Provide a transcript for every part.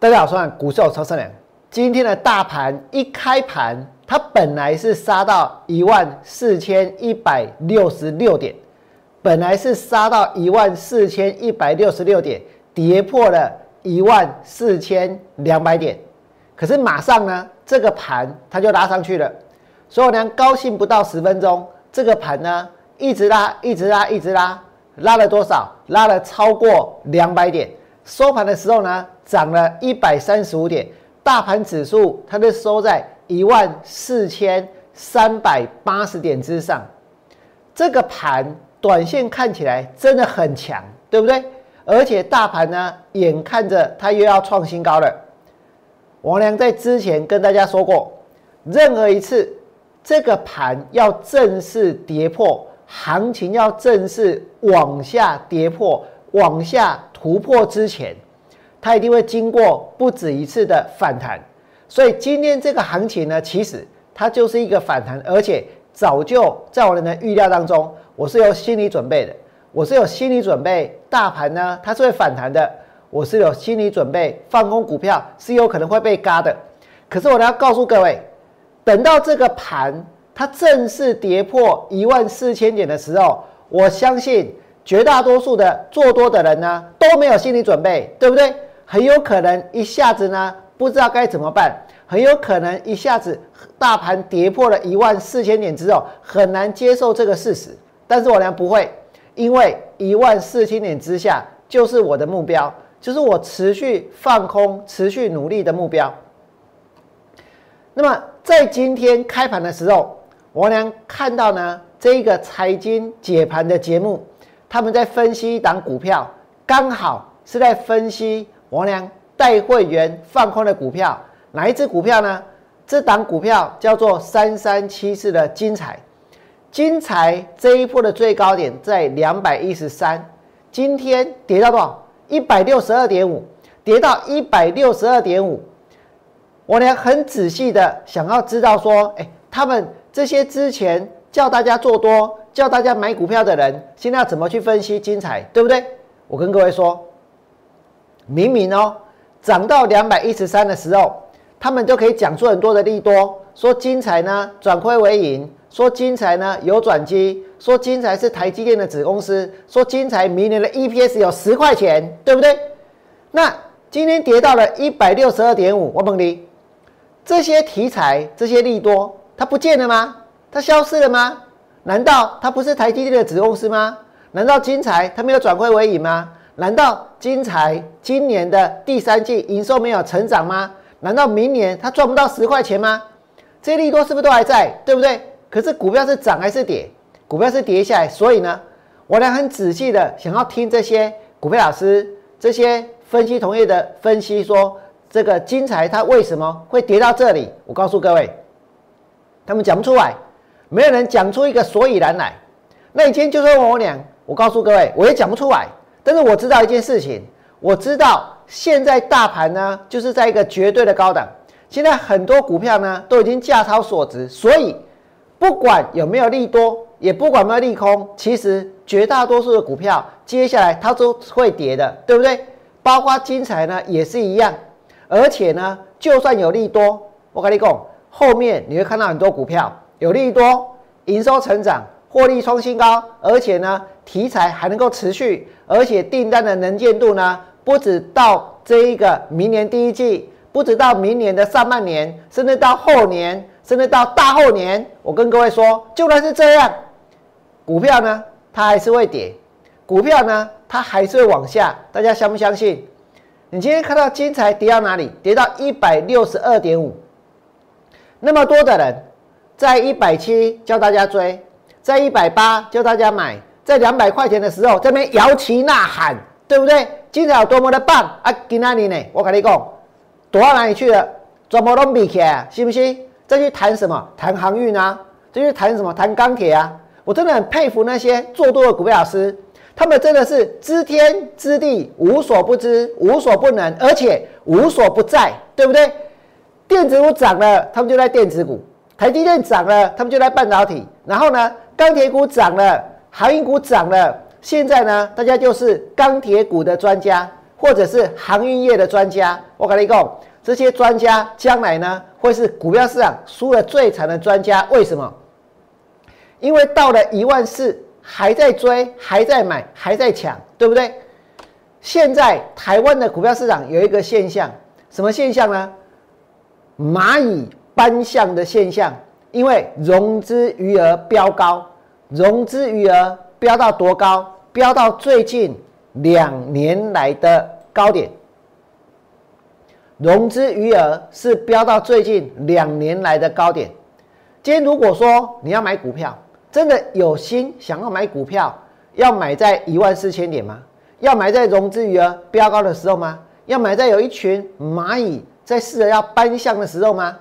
大家好，我是股市超生良。今天的大盘一开盘，它本来是杀到一万四千一百六十六点，本来是杀到一万四千一百六十六点，跌破了一万四千两百点。可是马上呢，这个盘它就拉上去了。所以我娘高兴不到十分钟，这个盘呢一直拉，一直拉，一直拉，拉了多少？拉了超过两百点。收盘的时候呢？涨了一百三十五点，大盘指数它就收在一万四千三百八十点之上。这个盘短线看起来真的很强，对不对？而且大盘呢，眼看着它又要创新高了。王良在之前跟大家说过，任何一次这个盘要正式跌破，行情要正式往下跌破、往下突破之前。它一定会经过不止一次的反弹，所以今天这个行情呢，其实它就是一个反弹，而且早就在我的预料当中，我是有心理准备的，我是有心理准备，大盘呢它是会反弹的，我是有心理准备，放空股票是有可能会被嘎的。可是我要告诉各位，等到这个盘它正式跌破一万四千点的时候，我相信绝大多数的做多的人呢都没有心理准备，对不对？很有可能一下子呢，不知道该怎么办。很有可能一下子大盘跌破了一万四千点之后，很难接受这个事实。但是我呢不会，因为一万四千点之下就是我的目标，就是我持续放空、持续努力的目标。那么在今天开盘的时候，我呢看到呢这一个财经解盘的节目，他们在分析一档股票，刚好是在分析。王良带会员放空的股票，哪一只股票呢？这档股票叫做三三七四的金财。金财这一波的最高点在两百一十三，今天跌到多少？一百六十二点五，跌到一百六十二点五。我呢很仔细的想要知道说，哎，他们这些之前叫大家做多、叫大家买股票的人，现在要怎么去分析金彩，对不对？我跟各位说。明明哦，涨到两百一十三的时候，他们就可以讲出很多的利多，说金彩呢转亏为盈，说金彩呢有转机，说金彩是台积电的子公司，说金彩明年的 EPS 有十块钱，对不对？那今天跌到了一百六十二点五，我问你，这些题材、这些利多，它不见了吗？它消失了吗？难道它不是台积电的子公司吗？难道金财它没有转亏为盈吗？难道金财今年的第三季营收没有成长吗？难道明年它赚不到十块钱吗？这些利多是不是都还在？对不对？可是股票是涨还是跌？股票是跌下来，所以呢，我来很仔细的想要听这些股票老师、这些分析同业的分析，说这个金财它为什么会跌到这里？我告诉各位，他们讲不出来，没有人讲出一个所以然来。那你今天就说我俩，我告诉各位，我也讲不出来。但是我知道一件事情，我知道现在大盘呢就是在一个绝对的高档，现在很多股票呢都已经价超所值，所以不管有没有利多，也不管有没有利空，其实绝大多数的股票接下来它都会跌的，对不对？包括金财呢也是一样，而且呢就算有利多，我跟你讲，后面你会看到很多股票有利多，营收成长。获利创新高，而且呢，题材还能够持续，而且订单的能见度呢，不止到这一个明年第一季，不止到明年的上半年，甚至到后年，甚至到大后年。我跟各位说，就算是这样，股票呢，它还是会跌，股票呢，它还是会往下。大家相不相信？你今天看到金财跌到哪里？跌到一百六十二点五，那么多的人在一百七教大家追。在一百八叫大家买，在两百块钱的时候这边摇旗呐喊，对不对？今天有多么的棒啊！今哪里呢？我跟你讲，躲到哪里去了？怎么都比起来，信不信？再去谈什么？谈航运啊？再去谈什么？谈钢铁啊？我真的很佩服那些做多的股票老师，他们真的是知天知地，无所不知，无所不能，而且无所不在，对不对？电子股涨了，他们就在电子股；台积电涨了，他们就来半导体。然后呢？钢铁股涨了，航运股涨了，现在呢，大家就是钢铁股的专家，或者是航运业的专家，我跟你讲，这些专家将来呢，会是股票市场输的最惨的专家。为什么？因为到了一万四，还在追，还在买，还在抢，对不对？现在台湾的股票市场有一个现象，什么现象呢？蚂蚁搬象的现象，因为融资余额飙高，融资余额飙到多高？飙到最近两年来的高点。融资余额是飙到最近两年来的高点。今天如果说你要买股票，真的有心想要买股票，要买在一万四千点吗？要买在融资余额飙高的时候吗？要买在有一群蚂蚁在试着要搬象的时候吗？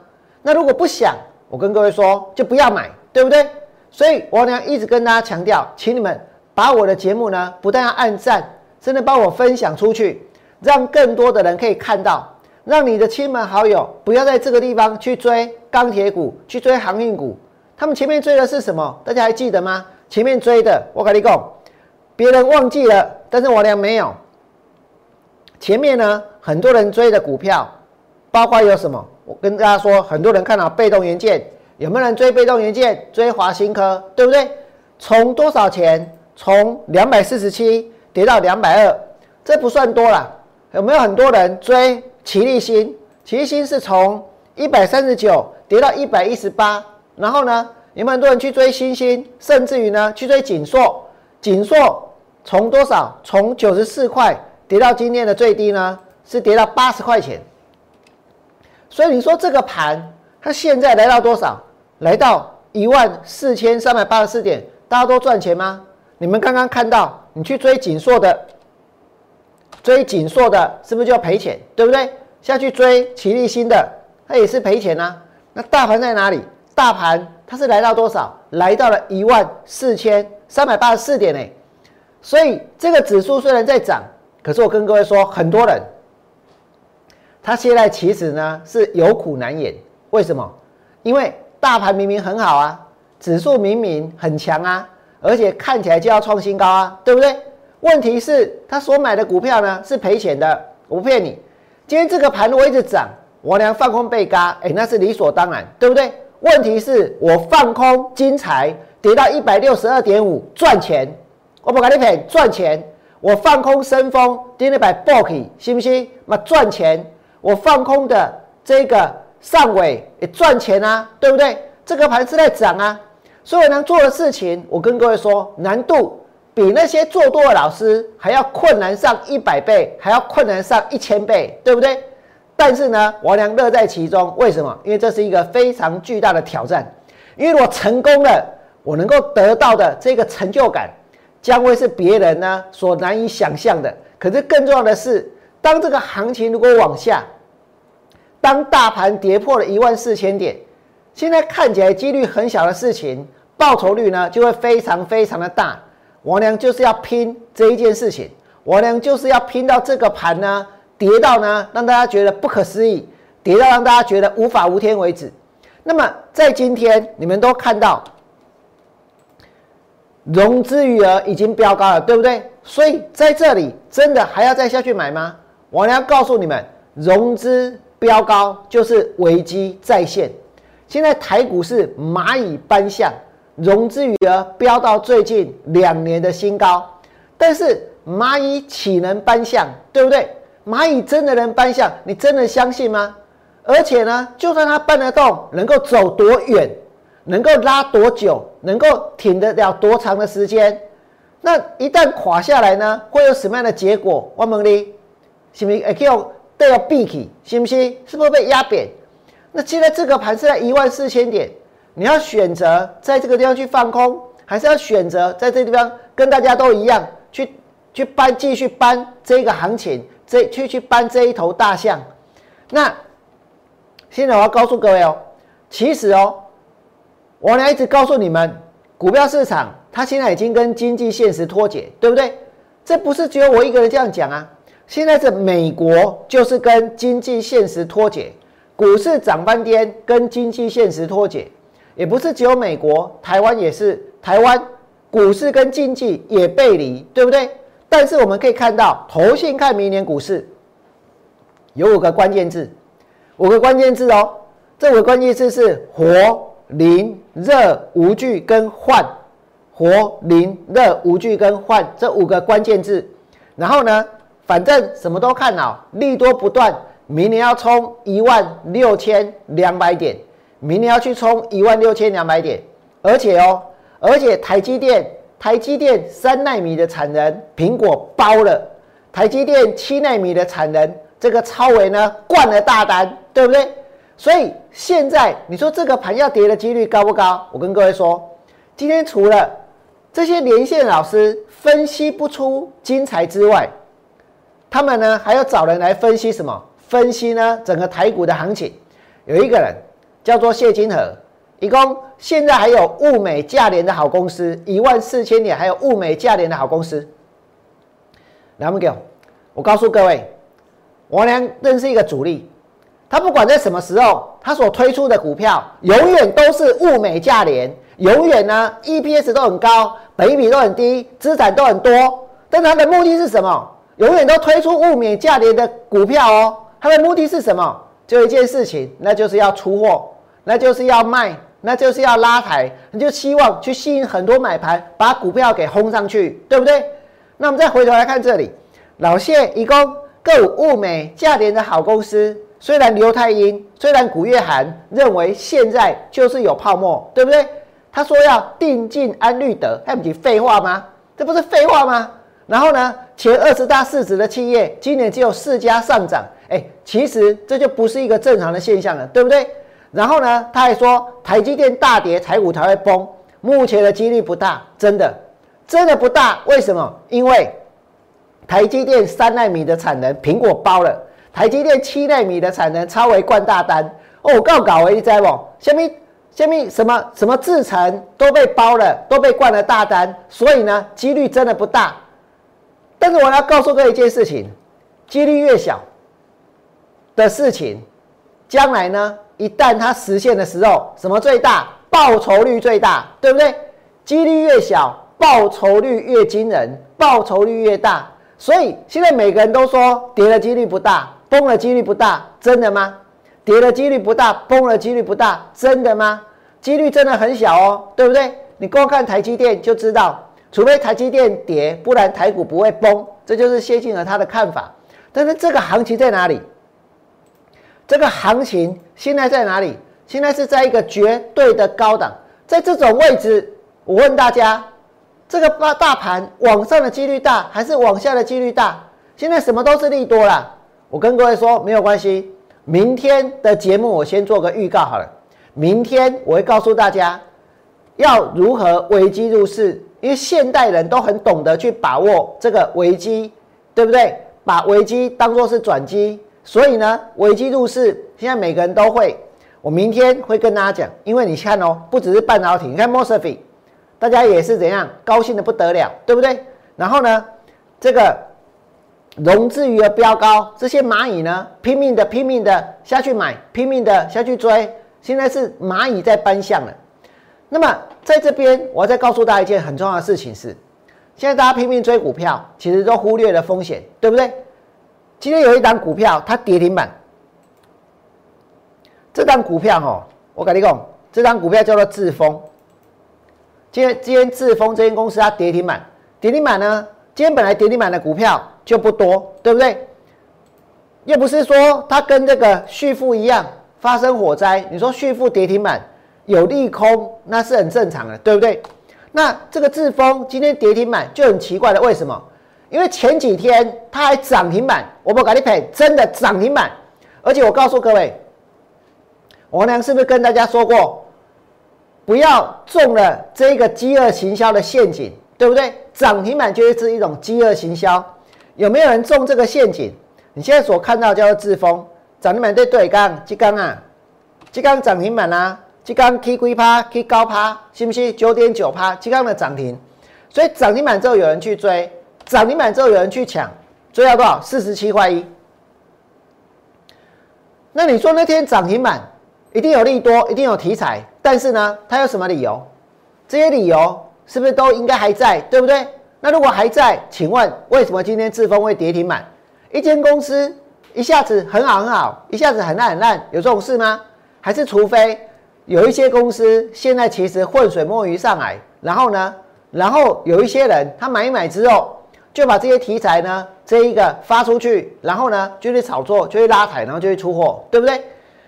那如果不想，我跟各位说，就不要买，对不对？所以王良一直跟大家强调，请你们把我的节目呢，不但要按赞，真的帮我分享出去，让更多的人可以看到，让你的亲朋好友不要在这个地方去追钢铁股，去追航运股。他们前面追的是什么？大家还记得吗？前面追的，我跟你讲，别人忘记了，但是我俩没有。前面呢，很多人追的股票，包括有什么？我跟大家说，很多人看到被动元件，有没有人追被动元件？追华新科，对不对？从多少钱？从两百四十七跌到两百二，这不算多了。有没有很多人追奇力新？奇力新是从一百三十九跌到一百一十八。然后呢，有没有很多人去追星星，甚至于呢去追锦硕？锦硕从多少？从九十四块跌到今天的最低呢？是跌到八十块钱。所以你说这个盘，它现在来到多少？来到一万四千三百八十四点，大家都赚钱吗？你们刚刚看到，你去追锦硕的，追锦硕的，是不是就要赔钱？对不对？下去追奇力新的，它也是赔钱呐。那大盘在哪里？大盘它是来到多少？来到了一万四千三百八十四点呢。所以这个指数虽然在涨，可是我跟各位说，很多人他现在其实呢是有苦难言。为什么？因为大盘明明很好啊，指数明明很强啊，而且看起来就要创新高啊，对不对？问题是他所买的股票呢是赔钱的，我不骗你。今天这个盘如果一直涨，我俩放空被嘎，哎，那是理所当然，对不对？问题是我放空金财跌到一百六十二点五赚钱，我不跟你骗赚钱。我放空深丰跌了百 book，信不信？那赚钱。我放空的这个上尾也赚钱啊，对不对？这个盘是在涨啊，所以能做的事情，我跟各位说，难度比那些做多的老师还要困难上一百倍，还要困难上一千倍，对不对？但是呢，王良乐在其中，为什么？因为这是一个非常巨大的挑战。因为我成功了，我能够得到的这个成就感，将会是别人呢所难以想象的。可是更重要的是，当这个行情如果往下，当大盘跌破了一万四千点，现在看起来几率很小的事情，报酬率呢就会非常非常的大。王良就是要拼这一件事情，王良就是要拼到这个盘呢。跌到呢，让大家觉得不可思议；跌到让大家觉得无法无天为止。那么在今天，你们都看到融资余额已经飙高了，对不对？所以在这里真的还要再下去买吗？我要告诉你们，融资飙高就是危机再现。现在台股是蚂蚁搬象，融资余额飙到最近两年的新高，但是蚂蚁岂能搬象，对不对？蚂蚁真的能搬象？你真的相信吗？而且呢，就算它搬得动，能够走多远，能够拉多久，能够挺得了多长的时间？那一旦垮下来呢，会有什么样的结果？我问你，是不是会叫都要闭起？信不信？是不是被压扁？那现在这个盘是在一万四千点，你要选择在这个地方去放空，还是要选择在这地方跟大家都一样去去搬，继续搬这个行情？这去去搬这一头大象，那现在我要告诉各位哦，其实哦，我呢一直告诉你们，股票市场它现在已经跟经济现实脱节，对不对？这不是只有我一个人这样讲啊，现在是美国就是跟经济现实脱节，股市涨翻天跟经济现实脱节，也不是只有美国，台湾也是，台湾股市跟经济也背离，对不对？但是我们可以看到，投信看明年股市有五个关键字，五个关键字哦。这五个关键字是活、灵、热、无惧跟换。活、灵、热、无惧跟换这五个关键字。然后呢，反正什么都看好，利多不断，明年要冲一万六千两百点，明年要去冲一万六千两百点，而且哦，而且台积电。台积电三纳米的产能，苹果包了；台积电七纳米的产能，这个超维呢灌了大单，对不对？所以现在你说这个盘要跌的几率高不高？我跟各位说，今天除了这些连线老师分析不出精彩之外，他们呢还要找人来分析什么？分析呢整个台股的行情。有一个人叫做谢金河。一共现在还有物美价廉的好公司，一万四千点，还有物美价廉的好公司。来，我给我告诉各位，我俩认识一个主力，他不管在什么时候，他所推出的股票永远都是物美价廉，永远呢 EPS 都很高，本益比都很低，资产都很多。但他的目的是什么？永远都推出物美价廉的股票哦。他的目的是什么？就一件事情，那就是要出货，那就是要卖。那就是要拉抬，你就希望去吸引很多买盘，把股票给轰上去，对不对？那我们再回头来看这里，老谢一共各物美价廉的好公司，虽然刘太英，虽然古月涵认为现在就是有泡沫，对不对？他说要定进安绿德，还不是废话吗？这不是废话吗？然后呢，前二十大市值的企业今年只有四家上涨，哎，其实这就不是一个正常的现象了，对不对？然后呢，他还说台积电大跌，台股才会崩。目前的几率不大，真的，真的不大。为什么？因为台积电三纳米的产能，苹果包了；台积电七纳米的产能，超微灌大单。哦，我告搞了一灾不？下面下面什么什么制程都被包了，都被灌了大单。所以呢，几率真的不大。但是我要告诉各位一件事情：几率越小的事情，将来呢？一旦它实现的时候，什么最大？报酬率最大，对不对？几率越小，报酬率越惊人，报酬率越大。所以现在每个人都说跌的几率不大，崩的几率不大，真的吗？跌的几率不大，崩的几率不大，真的吗？几率真的很小哦，对不对？你光看台积电就知道，除非台积电跌，不然台股不会崩。这就是谢晋和他的看法。但是这个行情在哪里？这个行情现在在哪里？现在是在一个绝对的高档，在这种位置，我问大家，这个大大盘往上的几率大，还是往下的几率大？现在什么都是利多了。我跟各位说，没有关系。明天的节目我先做个预告好了。明天我会告诉大家，要如何危机入市，因为现代人都很懂得去把握这个危机，对不对？把危机当作是转机。所以呢，危机入市，现在每个人都会。我明天会跟大家讲，因为你看哦，不只是半导体，你看 m o s f e 大家也是怎样高兴的不得了，对不对？然后呢，这个融资余额飙高，这些蚂蚁呢，拼命的拼命的下去买，拼命的下去追，现在是蚂蚁在搬象了。那么在这边，我要再告诉大家一件很重要的事情是，现在大家拼命追股票，其实都忽略了风险，对不对？今天有一档股票，它跌停板。这档股票哈，我跟你讲，这档股票叫做智丰。今天今天智丰这间公司它跌停板，跌停板呢，今天本来跌停板的股票就不多，对不对？又不是说它跟这个旭富一样发生火灾，你说旭富跌停板有利空，那是很正常的，对不对？那这个智丰今天跌停板就很奇怪了，为什么？因为前几天它还涨停板，我们赶紧赔，真的涨停板。而且我告诉各位，王良是不是跟大家说过，不要中了这个饥饿行销的陷阱，对不对？涨停板就是一种饥饿行销。有没有人中这个陷阱？你现在所看到叫做智峰涨停板对对刚，即刚啊，即刚涨停板啊，即刚 K 龟趴 K 高趴，信不信？九点九趴，即刚的涨停。所以涨停板之后有人去追。涨停板之后有人去抢，追到多少？四十七块一。那你说那天涨停板一定有利多，一定有题材，但是呢，它有什么理由？这些理由是不是都应该还在？对不对？那如果还在，请问为什么今天智峰会跌停板？一间公司一下子很好很好，一下子很烂很烂，有这种事吗？还是除非有一些公司现在其实浑水摸鱼上来，然后呢，然后有一些人他买一买之后，就把这些题材呢这一个发出去，然后呢就去炒作，就去拉抬，然后就去出货，对不对？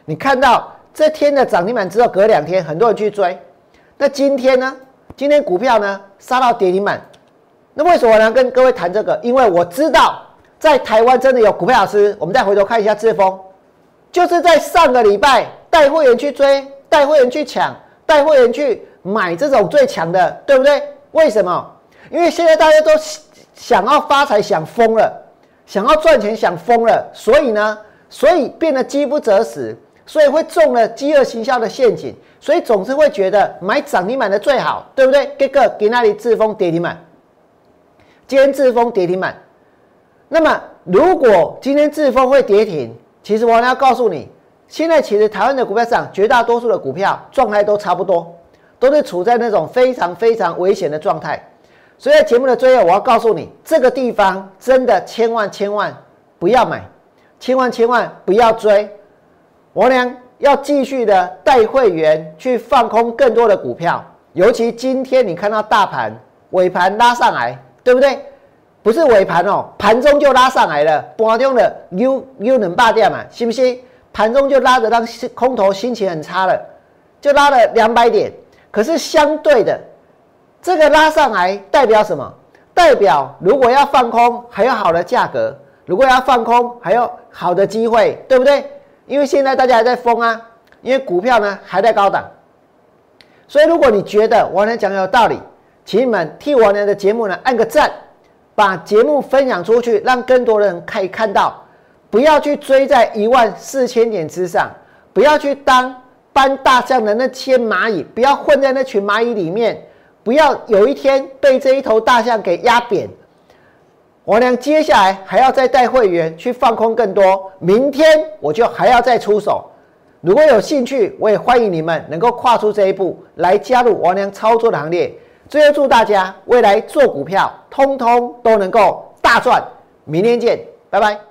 你看到这天的涨停板之后，隔两天很多人去追，那今天呢？今天股票呢杀到跌停板。那为什么呢？跟各位谈这个，因为我知道在台湾真的有股票老师。我们再回头看一下志峰，就是在上个礼拜带会员去追，带会员去抢，带会员去买这种最强的，对不对？为什么？因为现在大家都想要发财，想疯了，想要赚钱，想疯了，所以呢，所以变得饥不择食，所以会中了饥饿营销的陷阱，所以总是会觉得买涨停板的最好，对不对？这个给那里自封跌停板。今天自封跌停板，那么如果今天自封会跌停，其实我要告诉你，现在其实台湾的股票市场绝大多数的股票状态都差不多，都是处在那种非常非常危险的状态。所以在节目的最后，我要告诉你，这个地方真的千万千万不要买，千万千万不要追。我俩要继续的带会员去放空更多的股票，尤其今天你看到大盘尾盘拉上来。对不对？不是尾盘哦，盘中就拉上来了，盘中的 U U 能霸掉嘛？信不信？盘中就拉着让空头心情很差了，就拉了两百点。可是相对的，这个拉上来代表什么？代表如果要放空，还有好的价格；如果要放空，还有好的机会，对不对？因为现在大家还在疯啊，因为股票呢还在高档，所以如果你觉得我能讲的有道理。请你们替我呢的节目呢按个赞，把节目分享出去，让更多的人可以看到。不要去追在一万四千点之上，不要去当搬大象的那千蚂蚁，不要混在那群蚂蚁里面，不要有一天被这一头大象给压扁。我呢接下来还要再带会员去放空更多，明天我就还要再出手。如果有兴趣，我也欢迎你们能够跨出这一步来加入王良操作的行列。最后祝大家未来做股票，通通都能够大赚。明天见，拜拜。